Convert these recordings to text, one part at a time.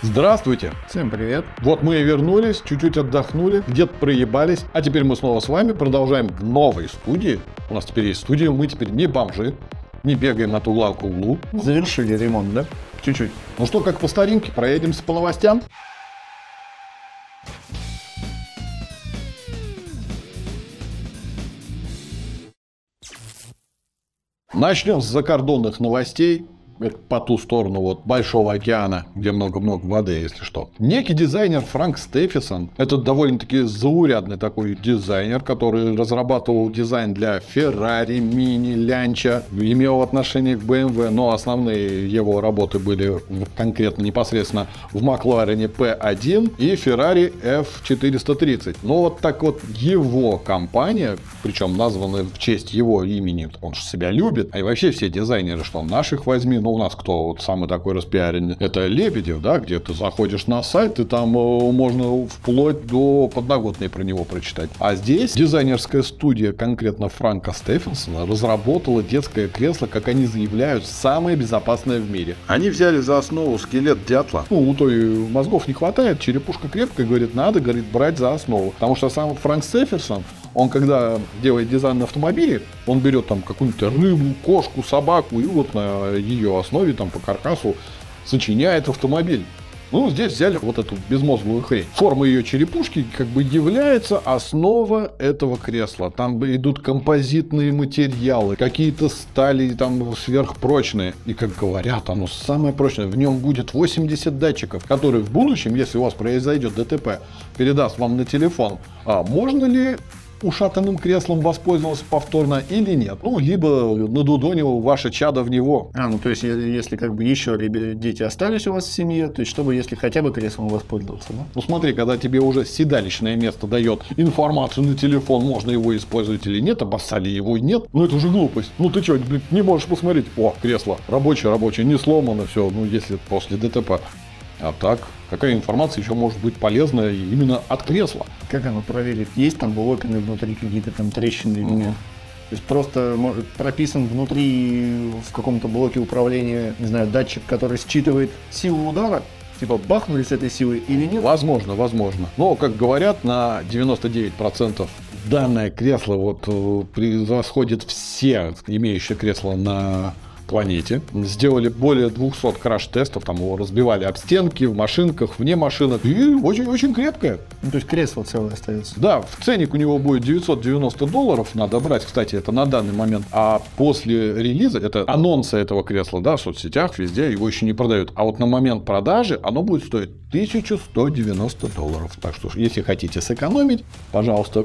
Здравствуйте! Всем привет! Вот мы и вернулись, чуть-чуть отдохнули, где-то проебались, а теперь мы снова с вами продолжаем в новой студии. У нас теперь есть студия, мы теперь не бомжи, не бегаем от угла к углу. Завершили ремонт, да? Чуть-чуть. Ну что, как по старинке, проедемся по новостям? Начнем с закордонных новостей по ту сторону вот Большого океана, где много-много воды, если что. Некий дизайнер Франк Стефисон, это довольно-таки заурядный такой дизайнер, который разрабатывал дизайн для Ferrari, Mini, Лянча, имел отношение к BMW, но основные его работы были конкретно непосредственно в Макларене P1 и Ferrari F430. Но вот так вот его компания, причем названа в честь его имени, он же себя любит, а и вообще все дизайнеры, что наших возьми, ну, у нас кто вот самый такой распиаренный, это Лебедев, да, где ты заходишь на сайт, и там э, можно вплоть до подноготной про него прочитать. А здесь дизайнерская студия, конкретно Франка Стефенсона, разработала детское кресло, как они заявляют, самое безопасное в мире. Они взяли за основу скелет дятла. Ну, у той мозгов не хватает, черепушка крепкая, говорит, надо, говорит, брать за основу. Потому что сам Франк Стефенсон, он когда делает дизайн на автомобиле, он берет там какую-нибудь рыбу, кошку, собаку и вот на ее основе там по каркасу сочиняет автомобиль. Ну, здесь взяли вот эту безмозглую хрень. Форма ее черепушки как бы является основа этого кресла. Там идут композитные материалы, какие-то стали там сверхпрочные. И как говорят, оно самое прочное. В нем будет 80 датчиков, которые в будущем, если у вас произойдет ДТП, передаст вам на телефон. А можно ли ушатанным креслом воспользовался повторно или нет. Ну, либо надудонил ваше чадо в него. А, ну то есть, если как бы еще дети остались у вас в семье, то есть, чтобы если хотя бы креслом воспользоваться, да? Ну смотри, когда тебе уже седалищное место дает информацию на телефон, можно его использовать или нет, обоссали его и нет, ну это уже глупость. Ну ты что, блин, не можешь посмотреть, о, кресло рабочее, рабочее, не сломано, все, ну если после ДТП. А так, какая информация еще может быть полезная именно от кресла? Как оно проверит? Есть там блокины внутри какие-то там трещины или нет? То есть просто может, прописан внутри в каком-то блоке управления, не знаю, датчик, который считывает силу удара, типа бахнули с этой силой или нет? Возможно, возможно. Но, как говорят, на 99% данное кресло вот э, превосходит все имеющие кресла на планете. Сделали более 200 краш-тестов, там его разбивали об стенки, в машинках, вне машинок. И очень-очень крепкое. Ну, то есть кресло целое остается. Да, в ценник у него будет 990 долларов, надо брать, кстати, это на данный момент. А после релиза, это анонсы этого кресла, да, в соцсетях, везде, его еще не продают. А вот на момент продажи оно будет стоить 1190 долларов. Так что, если хотите сэкономить, пожалуйста,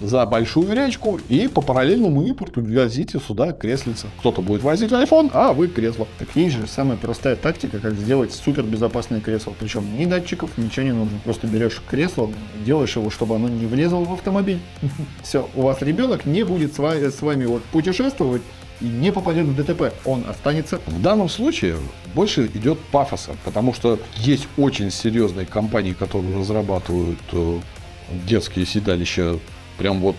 за большую речку и по параллельному импорту везите сюда креслица. Кто-то будет возить iPhone, а вы кресло. Так есть же самая простая тактика, как сделать супер безопасное кресло. Причем ни датчиков, ничего не нужно. Просто берешь кресло, делаешь его, чтобы оно не влезло в автомобиль. Все, у вас ребенок не будет с вами, с вами вот путешествовать и не попадет в ДТП, он останется. В данном случае больше идет пафоса, потому что есть очень серьезные компании, которые разрабатывают э, детские седалища прям вот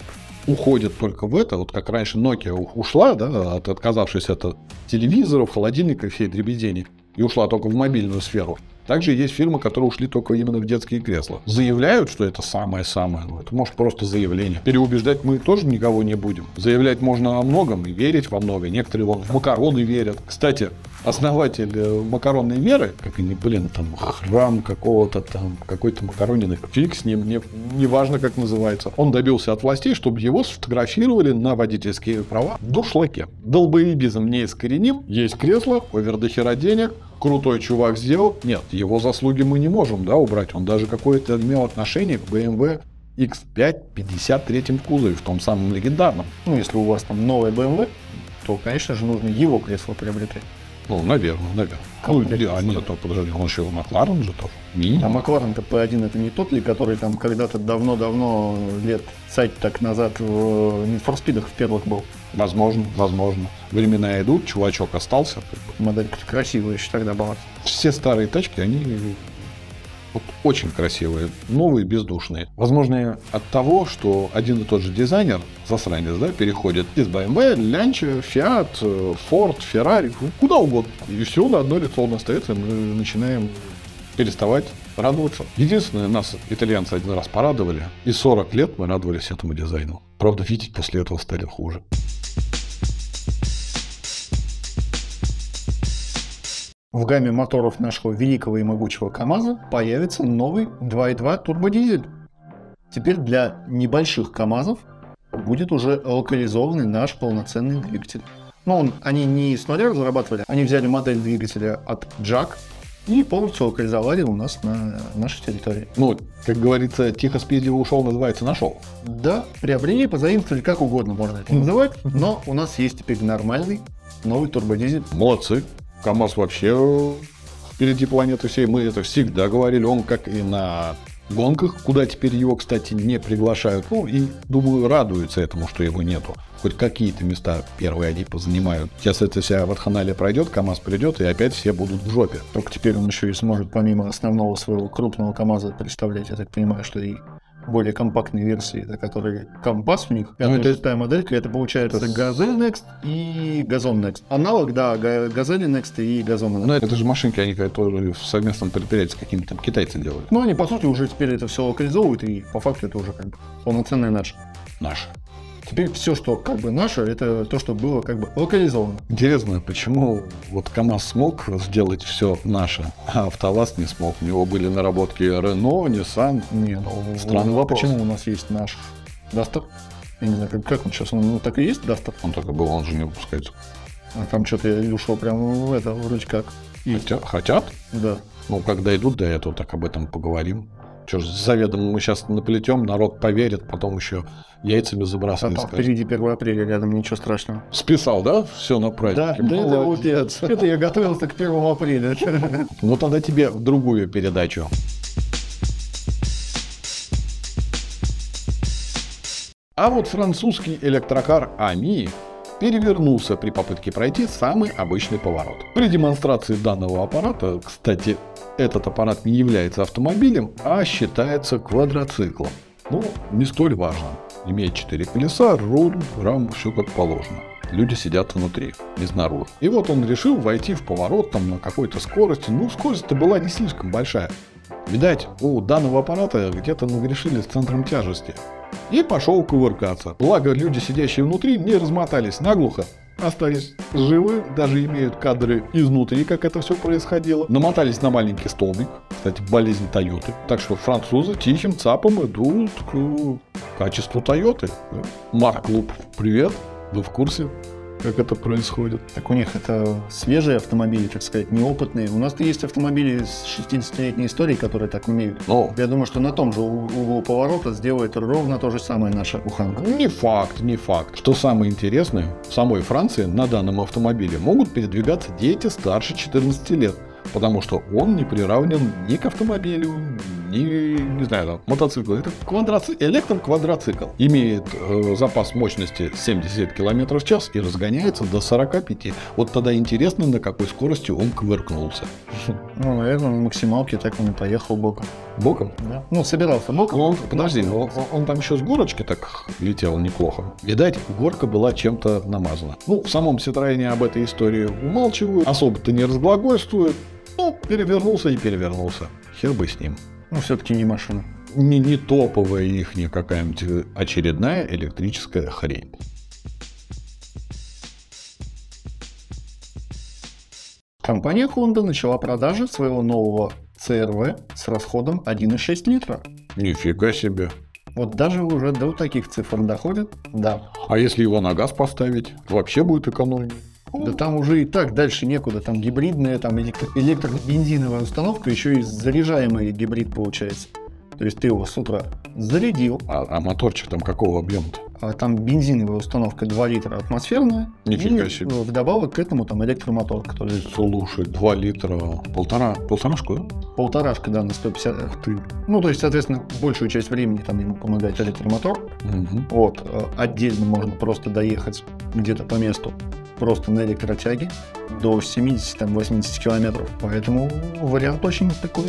уходит только в это, вот как раньше Nokia ушла, да, от, отказавшись от телевизоров, холодильников, всей дребедени, и ушла только в мобильную сферу. Также есть фирмы, которые ушли только именно в детские кресла. Заявляют, что это самое-самое. Ну, это может просто заявление. Переубеждать мы тоже никого не будем. Заявлять можно о многом и верить во многое. Некоторые вон в макароны верят. Кстати, основатель э, макаронной веры, как они, блин, там храм какого-то там, какой-то макаронины, фиг с ним, не, не важно как называется. Он добился от властей, чтобы его сфотографировали на водительские права в душлаке. Долбоебизм не искореним, есть кресло, овер до хера денег, крутой чувак сделал. Нет, его заслуги мы не можем, да, убрать. Он даже какое-то имел отношение к BMW X5 53 кузове, в том самом легендарном. Ну, если у вас там новая BMW, то, конечно же, нужно его кресло приобретать. Ну, наверное, наверное. Ну, а нет, то, подожди, он еще Макларен же тоже. Мини. А Макларен-то P1 это не тот ли, который там когда-то давно-давно, лет сайт так назад в Need for Speed в первых был? Возможно, возможно. Времена идут, чувачок остался. Модель красивая еще тогда была. Все старые тачки, они вот очень красивые, новые, бездушные. Возможно, от того, что один и тот же дизайнер, засранец, да, переходит из BMW, Lancia, Fiat, Ford, Ferrari, куда угодно. И все на одно лицо он остается, и мы начинаем переставать радоваться. Единственное, нас итальянцы один раз порадовали, и 40 лет мы радовались этому дизайну. Правда, видеть после этого стали хуже. В гамме моторов нашего великого и могучего КАМАЗа появится новый 2.2 турбодизель. Теперь для небольших КАМАЗов будет уже локализованный наш полноценный двигатель. Но он, они не с нуля разрабатывали, они взяли модель двигателя от JAC и полностью локализовали у нас на нашей территории. Ну, как говорится, тихо спиздливо ушел, называется нашел. Да, приобрели, позаимствовали, как угодно можно это называть, но у нас есть теперь нормальный новый турбодизель. Молодцы. КамАЗ вообще впереди планеты всей. Мы это всегда говорили. Он как и на гонках, куда теперь его, кстати, не приглашают. Ну и, думаю, радуются этому, что его нету. Хоть какие-то места первые они позанимают. Сейчас эта вся ватханалия пройдет, КАМАЗ придет, и опять все будут в жопе. Только теперь он еще и сможет помимо основного своего крупного КАМАЗа представлять, я так понимаю, что и более компактные версии, это которые компас у них, Ну, это- шестая моделька, это получается Газель Next и Газон Next. Аналог, да, Га- Газели Next и Газон Next. Но это же машинки, они которые в совместном предприятии с какими-то там китайцами делают. Но они, по сути, уже теперь это все локализовывают, и по факту это уже как бы полноценное наше. Наши. Теперь все, что как бы наше, это то, что было как бы локализовано. Интересно, почему вот КамАЗ смог сделать все наше, а АвтоВАЗ не смог? У него были наработки Renault, Nissan. Не, ну, Странный вопрос. Почему у нас есть наш Дастер? Я не знаю, как, как он сейчас, он ну, так и есть Дастер? Он только был, он же не выпускается. А там что-то я ушел прямо в это, вроде как. Хотя- хотят? Да. Ну, когда идут до этого, так об этом поговорим. Че ж, заведомо мы сейчас наплетем, народ поверит, потом еще яйцами А забрасывать. там скажет. впереди 1 апреля рядом, ничего страшного. Списал, да? Все на празднике. Молодец. Это я готовился к 1 апреля. Ну, тогда тебе в другую передачу. А вот французский электрокар АМИ перевернулся при попытке пройти самый обычный поворот. При демонстрации данного аппарата, кстати, этот аппарат не является автомобилем, а считается квадроциклом. Ну, не столь важно. Имеет четыре колеса, руль, рам, все как положено. Люди сидят внутри, не снаружи. И вот он решил войти в поворот там на какой-то скорости. Ну, скорость-то была не слишком большая. Видать, у данного аппарата где-то нагрешили с центром тяжести. И пошел кувыркаться. Благо, люди, сидящие внутри, не размотались наглухо. Остались живы, даже имеют кадры изнутри, как это все происходило. Намотались на маленький столбик. Кстати, болезнь Тойоты. Так что французы тихим цапом идут к качеству Тойоты. Марк Клуб, привет. Вы в курсе, как это происходит? Так у них это свежие автомобили, так сказать, неопытные. У нас-то есть автомобили с 60-летней историей, которые так умеют. Ну, Я думаю, что на том же углу поворота сделает ровно то же самое наша уханка. Не факт, не факт. Что самое интересное, в самой Франции на данном автомобиле могут передвигаться дети старше 14 лет, потому что он не приравнен ни к автомобилю, ни, не знаю, там, мотоциклу. Это квадроци- электроквадроцикл. Имеет э, запас мощности 70 км в час и разгоняется до 45. Вот тогда интересно, на какой скорости он кувыркнулся. Ну, наверное, на максималке так он и поехал боком. Боком? Да. Ну, собирался боком. Он, подожди, он, он там еще с горочки так летел неплохо. Видать, горка была чем-то намазана. Ну, в самом Ситроене об этой истории умалчивают, особо-то не разглагольствуют. Ну, перевернулся и перевернулся. Хер бы с ним. Ну, все-таки не машина. Не, не топовая их, не какая-нибудь очередная электрическая хрень. Компания Honda начала продажи своего нового CRV с расходом 1,6 литра. Нифига себе. Вот даже уже до таких цифр доходит. Да. А если его на газ поставить, вообще будет экономнее. Да там уже и так дальше некуда. Там гибридная, там электро- электробензиновая установка, еще и заряжаемый гибрид получается. То есть ты его с утра зарядил, А, а моторчик там какого объема-то? а там бензиновая установка 2 литра атмосферная. Нифига и себе. вдобавок к этому там электромотор, который Слушай, 2 литра, полтора, полторашку, да? полторашка, да, на 150. Эх ты. Ну, то есть, соответственно, большую часть времени там ему помогает электромотор. Мгм. Вот, э, отдельно можно просто доехать где-то по месту, просто на электротяге до 70-80 километров. Поэтому вариант очень такой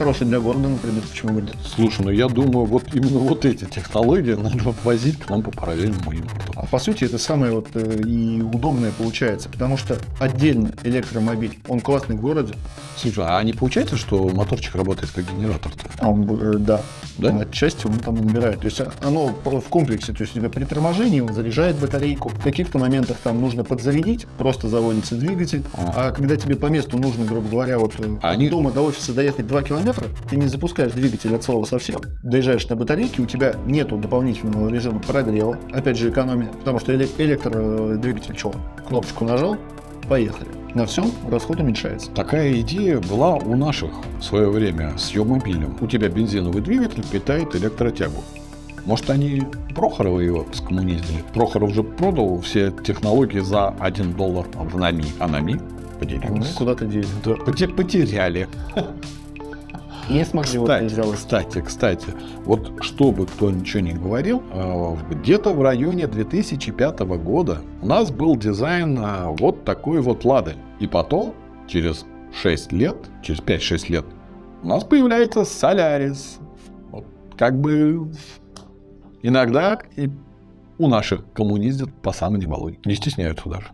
хороший для города, например, почему бы нет. Слушай, ну я думаю, вот именно вот эти технологии надо возить к нам по параллельному импорту. А по сути это самое вот э, и удобное получается, потому что отдельно электромобиль, он классный в городе, Слушай, а не получается, что моторчик работает как генератор-то? а он, э, да, Да? отчасти он там набирает. То есть оно в комплексе, то есть у тебя при торможении он заряжает батарейку, в каких-то моментах там нужно подзарядить, просто заводится двигатель, Ага. а когда тебе по месту нужно, грубо говоря, вот э, А они- дома до офиса доехать 2 километра, ты не запускаешь двигатель от слова совсем. Доезжаешь на батарейке, у тебя нету дополнительного режима прогрева, опять же экономия, потому что эле- электродвигатель что, кнопочку нажал, поехали. На всем расход уменьшается. Такая идея была у наших в свое время с Йомобилем. У тебя бензиновый двигатель питает электротягу. Может, они Прохорова его скоммуниздили? Прохоров же продал все технологии за 1 доллар в НАМИ. А НАМИ Ну, поделились. куда-то дели. Да, поте- потеряли. Не смогли вот Кстати, сделать. кстати, кстати, вот чтобы кто ничего не говорил, э, где-то в районе 2005 года у нас был дизайн э, вот такой вот лады. И потом, через 6 лет, через 5-6 лет, у нас появляется Солярис. Вот как бы иногда и у наших коммуниздят по самой не балуй. Не стесняются даже.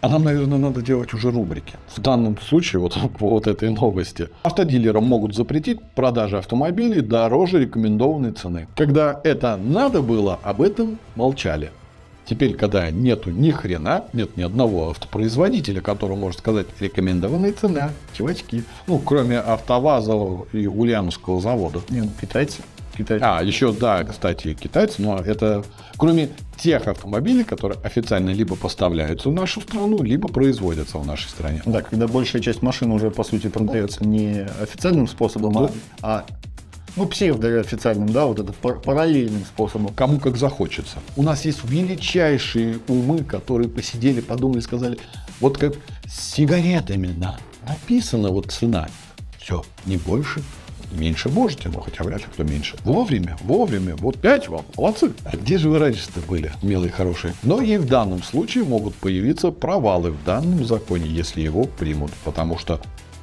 А нам, наверное, надо делать уже рубрики. В данном случае, вот по вот этой новости, автодилерам могут запретить продажи автомобилей дороже рекомендованной цены. Когда это надо было, об этом молчали. Теперь, когда нету ни хрена, нет ни одного автопроизводителя, который может сказать рекомендованная цена, чувачки. Ну, кроме АвтоВАЗа и Ульяновского завода. Не, ну, китайцы. Китайцы. А, еще, да, кстати, китайцы, но это кроме тех автомобилей, которые официально либо поставляются в нашу страну, либо производятся в нашей стране. Да, когда большая часть машин уже, по сути, продается не официальным способом, а, а ну, псевдоофициальным, да, вот это пар- параллельным способом. Кому как захочется. У нас есть величайшие умы, которые посидели, подумали, сказали, вот как с сигаретами на, написана вот цена. Все, не больше, меньше можете, но хотя вряд ли кто меньше. Вовремя, вовремя, вот пять вам, молодцы. А где же вы раньше-то были, милые хорошие? Но и в данном случае могут появиться провалы в данном законе, если его примут, потому что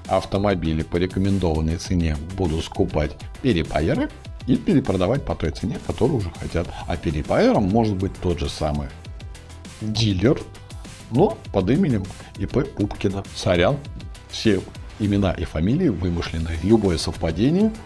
автомобили по рекомендованной цене будут скупать перепайеры и перепродавать по той цене, которую уже хотят. А перепайером может быть тот же самый дилер, но под именем ИП Пупкина. Сорян, все имена и фамилии вымышлены. Любое совпадение –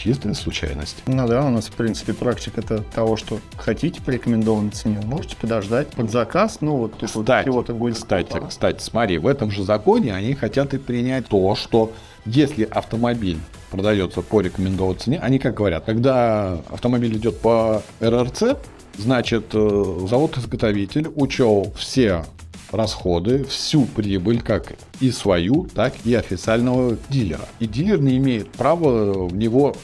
чистая случайность. Ну да, у нас, в принципе, практика-то того, что хотите по рекомендованной цене, можете подождать под заказ, ну вот тут вот Кстати, всего-то будет кстати, полтора. кстати, смотри, в этом же законе они хотят и принять то, что если автомобиль продается по рекомендованной цене, они как говорят, когда автомобиль идет по РРЦ, значит, э, завод-изготовитель учел все расходы, всю прибыль, как и свою, так и официального дилера. И дилер не имеет права в него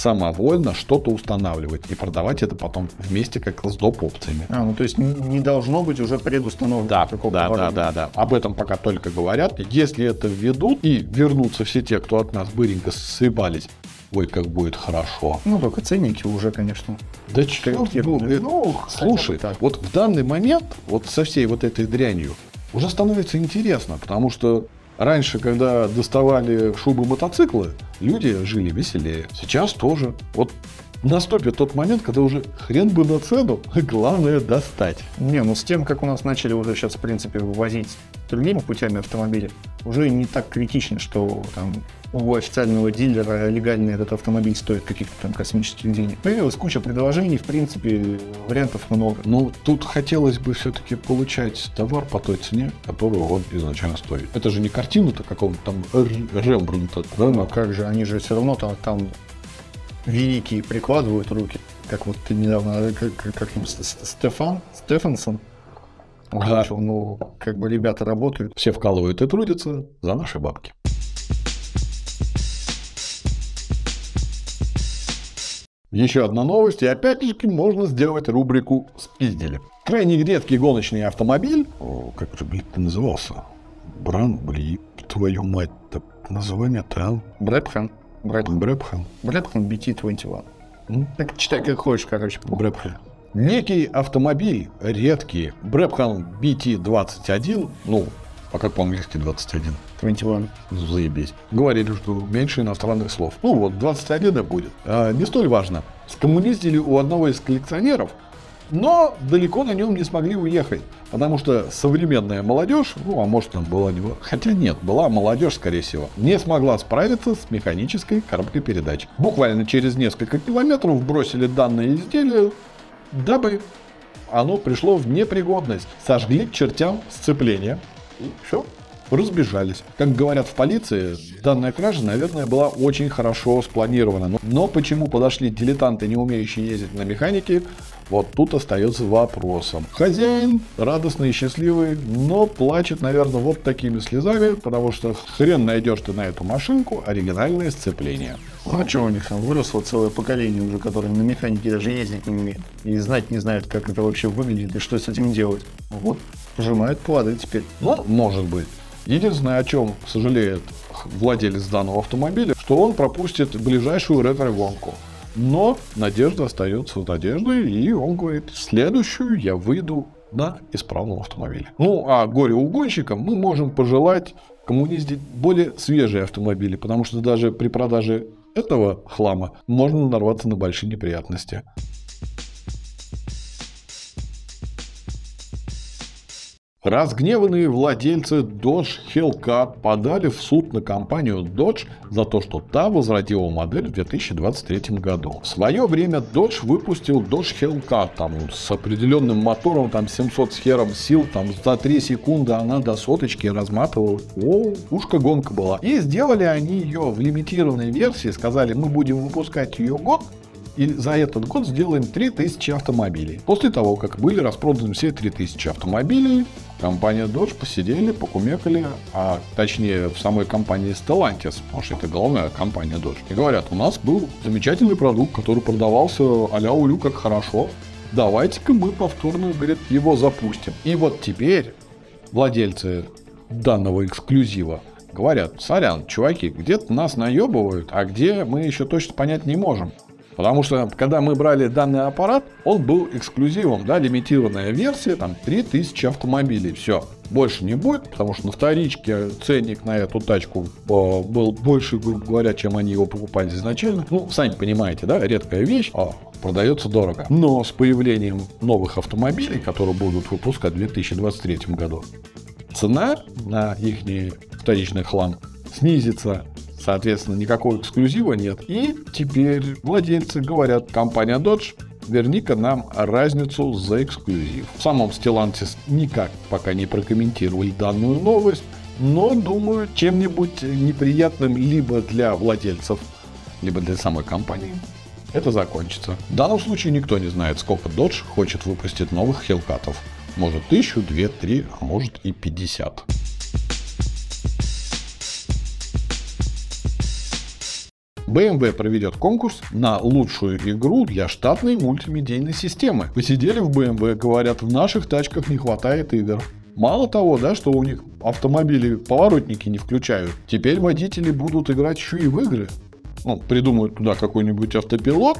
самовольно что-то устанавливать и продавать это потом вместе как с доп. опциями. А, ну то есть не должно быть уже предустановлено. Да, да, да, да, да. Об этом пока только говорят. Если это введут и вернутся все те, кто от нас быренько съебались, ой, как будет хорошо. Ну, только ценники уже, конечно. Да Как- ну, ну, слушай, так. вот в данный момент, вот со всей вот этой дрянью, уже становится интересно, потому что раньше, когда доставали шубы мотоциклы, люди жили веселее. Сейчас тоже. Вот наступит тот момент, когда уже хрен бы на цену, главное достать. Не, ну с тем, как у нас начали уже сейчас, в принципе, вывозить другими путями автомобили, уже не так критично, что там у официального дилера легальный этот автомобиль стоит каких-то там космических денег. Появилась куча предложений, в принципе, вариантов много. Ну, тут хотелось бы все-таки получать товар по той цене, которую он изначально стоит. Это же не картина-то какого-то там Рембрандта, да, Ну, как же, они же все равно там, там великие прикладывают руки. Как вот ты недавно, э, как, как, как Стефан, Стефансон Ага. ну, как бы ребята работают. Все вкалывают и трудятся за наши бабки. Еще одна новость, и опять-таки можно сделать рубрику «Спиздили». Крайне редкий гоночный автомобиль, о, как же, блин, ты назывался? Бран, блин, твою мать-то, название-то, а? Брэдхан. Брэдхан. Брэпхан. Брэдхан BT-21. М? Так читай как хочешь, короче. Брэпхан. Некий автомобиль, редкий, Брэпхан BT-21, ну, А как по-английски 21? 21. Заебись. Говорили, что меньше иностранных слов. Ну вот, 21 и будет. А, не столь важно. Скоммуниздили у одного из коллекционеров, но далеко на нем не смогли уехать. Потому что современная молодежь, ну а может там была не... Хотя нет, была молодежь, скорее всего, не смогла справиться с механической коробкой передач. Буквально через несколько километров бросили данное изделие, дабы оно пришло в непригодность. Сожгли к чертям сцепление. Все, разбежались. Как говорят в полиции, данная кража, наверное, была очень хорошо спланирована. Но, но почему подошли дилетанты, не умеющие ездить на механике, вот тут остается вопросом. Хозяин радостный и счастливый, но плачет, наверное, вот такими слезами, потому что хрен найдешь ты на эту машинку оригинальное сцепление. Ну, а что у них там выросло целое поколение уже, которые на механике даже ездить не умеют. И знать не знают, как это вообще выглядит и что с этим делать. Вот, пожимают плоды теперь. Ну, может быть. Единственное, о чем сожалеет владелец данного автомобиля, что он пропустит ближайшую ретро-гонку. Но надежда остается надеждой, и он говорит, следующую я выйду на исправном автомобиле. Ну, а горе-угонщикам мы можем пожелать коммуниздить более свежие автомобили, потому что даже при продаже этого хлама можно нарваться на большие неприятности. Разгневанные владельцы Dodge Hellcat подали в суд на компанию Dodge за то, что та возродила модель в 2023 году. В свое время Dodge выпустил Dodge Hellcat там, с определенным мотором, там 700 с хером сил, там за 3 секунды она до соточки разматывала. О, ушка гонка была. И сделали они ее в лимитированной версии, сказали, мы будем выпускать ее год, и за этот год сделаем 3000 автомобилей. После того, как были распроданы все 3000 автомобилей, компания Dodge посидели, покумекали, а точнее в самой компании Stellantis, потому что это главная компания Dodge. И говорят, у нас был замечательный продукт, который продавался а-ля улю как хорошо, давайте-ка мы повторно, говорит, его запустим. И вот теперь владельцы данного эксклюзива говорят, сорян, чуваки, где-то нас наебывают, а где мы еще точно понять не можем. Потому что, когда мы брали данный аппарат, он был эксклюзивом, да, лимитированная версия, там 3000 автомобилей, все. Больше не будет, потому что на вторичке ценник на эту тачку э, был больше, грубо говоря, чем они его покупали изначально. Ну, сами понимаете, да, редкая вещь, а продается дорого. Но с появлением новых автомобилей, которые будут выпускать в 2023 году, цена на их вторичный хлам снизится Соответственно, никакого эксклюзива нет. И теперь владельцы говорят, компания Dodge, верни-ка нам разницу за эксклюзив. В самом Stellantis никак пока не прокомментировали данную новость, но думаю, чем-нибудь неприятным либо для владельцев, либо для самой компании это закончится. В данном случае никто не знает, сколько Dodge хочет выпустить новых хелкатов. Может тысячу, две, три, а может и пятьдесят. BMW проведет конкурс на лучшую игру для штатной мультимедийной системы. Посидели в BMW, говорят, в наших тачках не хватает игр. Мало того, да, что у них автомобили поворотники не включают, теперь водители будут играть еще и в игры. Ну, придумают туда какой-нибудь автопилот,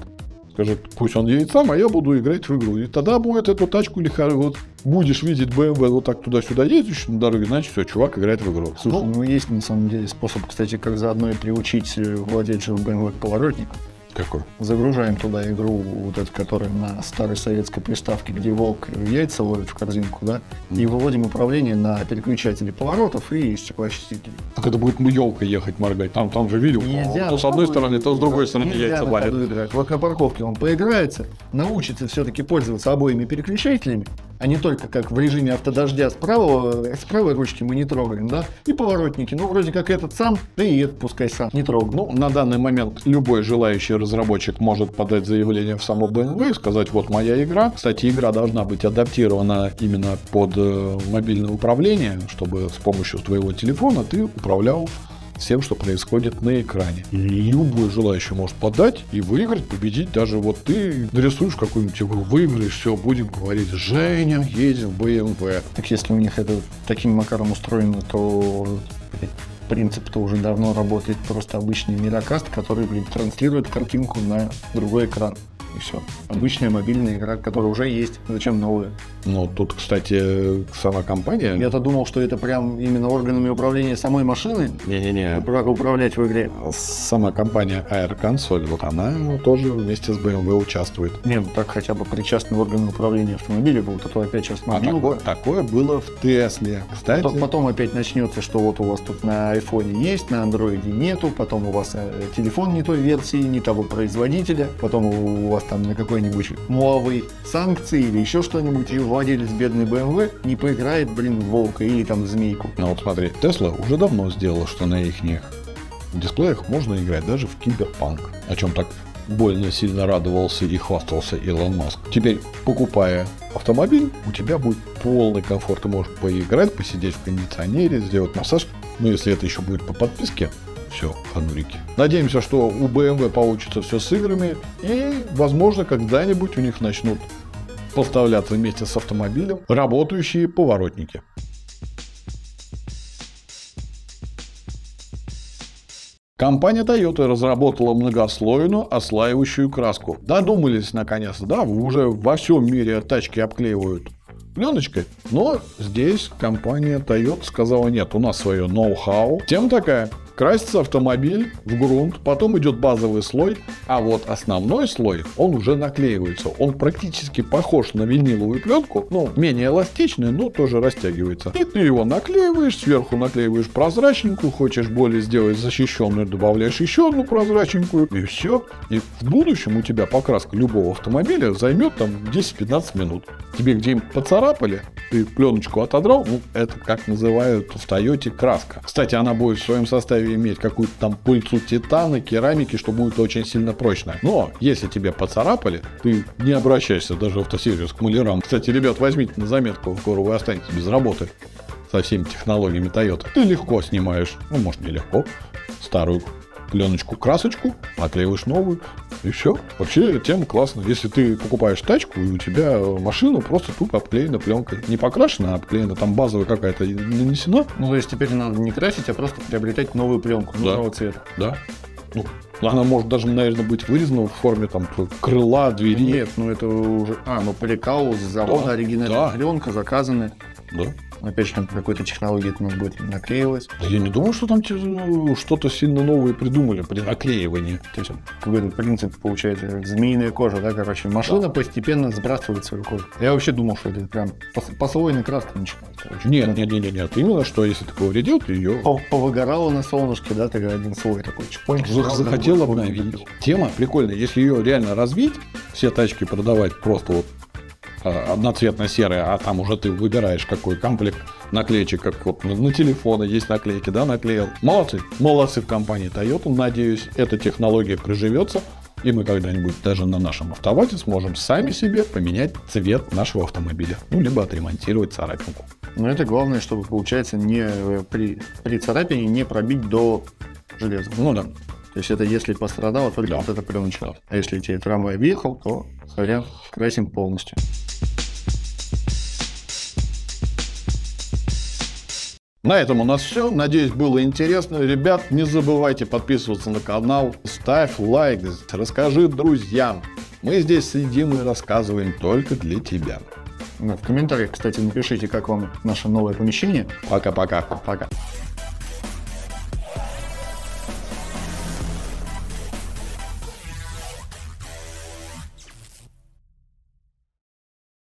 скажет, пусть он едет сам, а я буду играть в игру. И тогда будет эту тачку или вот будешь видеть BMW вот так туда-сюда ездящую на дороге, значит, все, чувак играет в игру. Слушай, ну, ну есть на самом деле способ, кстати, как заодно и приучить владельцев BMW к поворотнику. Какой? Загружаем туда игру, вот эту, которая на старой советской приставке, где волк яйца ловит в корзинку, да, и выводим управление на переключатели поворотов и стеклоочистители. Так это будет елка ехать моргать. Там, там же видел. Нельзя. То с одной стороны, то с другой стороны яйца валят. Вот на парковке он поиграется, научится все-таки пользоваться обоими переключателями, а не только как в режиме автодождя с, правого, с правой ручки мы не трогаем, да, и поворотники, ну, вроде как этот сам, да и этот пускай сам, не трогаем. Ну, на данный момент любой желающий разработчик может подать заявление в само BMW и сказать, вот моя игра. Кстати, игра должна быть адаптирована именно под э, мобильное управление, чтобы с помощью твоего телефона ты управлял всем, что происходит на экране. И любой желающий может подать и выиграть, победить. Даже вот ты нарисуешь какую-нибудь игру, выиграешь, все, будем говорить, Женя едет в BMW. Так если у них это таким макаром устроено, то принцип-то уже давно работает просто обычный мирокаст, который блин, транслирует картинку на другой экран. И все. Обычная мобильная игра, которая уже есть. Зачем новая? Ну, тут, кстати, сама компания... Я-то думал, что это прям именно органами управления самой машины Не-не-не. управлять в игре. Сама компания Air Console, вот она тоже вместе с BMW участвует. Не, ну так хотя бы причастны органы управления автомобиля будут, а то опять сейчас А мобилка. такое, такое было в Тесле. Кстати, Потом, потом опять начнется, что вот у вас тут на айфоне есть, на андроиде нету, потом у вас э, телефон не той версии, не того производителя, потом у вас там на какой-нибудь Huawei санкции или еще что-нибудь, и владелец бедный BMW не поиграет, блин, в волка или там в змейку. ну вот смотри, Тесла уже давно сделала, что на их дисплеях можно играть даже в киберпанк, о чем так больно сильно радовался и хвастался Илон Маск. Теперь, покупая автомобиль, у тебя будет полный комфорт. Ты можешь поиграть, посидеть в кондиционере, сделать массаж. Но если это еще будет по подписке, все, ханурики. Надеемся, что у BMW получится все с играми, и, возможно, когда-нибудь у них начнут поставляться вместе с автомобилем работающие поворотники. Компания Toyota разработала многослойную ослаивающую краску. Додумались наконец, да, уже во всем мире тачки обклеивают пленочкой, но здесь компания Toyota сказала нет, у нас свое ноу-хау. Тем такая, красится автомобиль в грунт, потом идет базовый слой, а вот основной слой, он уже наклеивается. Он практически похож на виниловую пленку, ну, менее эластичный, но тоже растягивается. И ты его наклеиваешь, сверху наклеиваешь прозрачненькую, хочешь более сделать защищенную, добавляешь еще одну прозрачненькую, и все. И в будущем у тебя покраска любого автомобиля займет там 10-15 минут. Тебе где-нибудь поцарапали, ты пленочку отодрал, ну, это как называют в Тойоте краска. Кстати, она будет в своем составе иметь какую-то там пыльцу титана, керамики, что будет очень сильно прочная. Но если тебе поцарапали, ты не обращайся даже в автосервис к малярам. Кстати, ребят, возьмите на заметку, скоро вы останетесь без работы со всеми технологиями Toyota. Ты легко снимаешь, ну, может, не легко, старую пленочку, красочку, наклеиваешь новую, и все. Вообще, тема классная. Если ты покупаешь тачку, и у тебя машина просто тупо обклеена пленкой. Не покрашена, а обклеена, там базовая какая-то нанесена. Ну, то есть теперь надо не красить, а просто приобретать новую пленку Да. нового цвета. Да. Ну, она может даже, наверное, быть вырезана в форме там крыла, двери. Нет, ну это уже... А, ну прикал с завода, Да, оригинальная да. пленка, заказанная. Да. Опять же, там по какой-то технологии это нас будет наклеивать. Да я не думаю, что там ну, что-то сильно новое придумали при наклеивании. То есть какой-то принцип получается, змеиная кожа, да, короче. Машина постепенно сбрасывает свою кожу. Я вообще думал, что это прям пос- послойной краской начинается. короче. Нет, нет, нет, нет, нет. Именно что если ты повредил, ты ее По- Повыгорала на солнышке, да, ты один слой такой. чпонь, захотел обновить. Тема прикольная. Если ее реально развить, все тачки продавать просто вот одноцветно-серые, а там уже ты выбираешь какой комплект наклеечек, как вот на, телефоны есть наклейки, да, наклеил. Молодцы, молодцы в компании Toyota. Надеюсь, эта технология приживется, и мы когда-нибудь даже на нашем автовазе сможем сами себе поменять цвет нашего автомобиля. Ну, либо отремонтировать царапинку. Но это главное, чтобы, получается, не э, при, при царапине не пробить до железа. Ну да. То есть это если пострадала только Да. вот эта пленочка. Да. А если тебе трамвай въехал, то сорян, красим полностью. На этом у нас все. Надеюсь, было интересно. Ребят, не забывайте подписываться на канал, ставь лайк, расскажи друзьям. Мы здесь сидим и рассказываем только для тебя. Ну, В комментариях, кстати, напишите, как вам наше новое помещение. Пока-пока. Пока.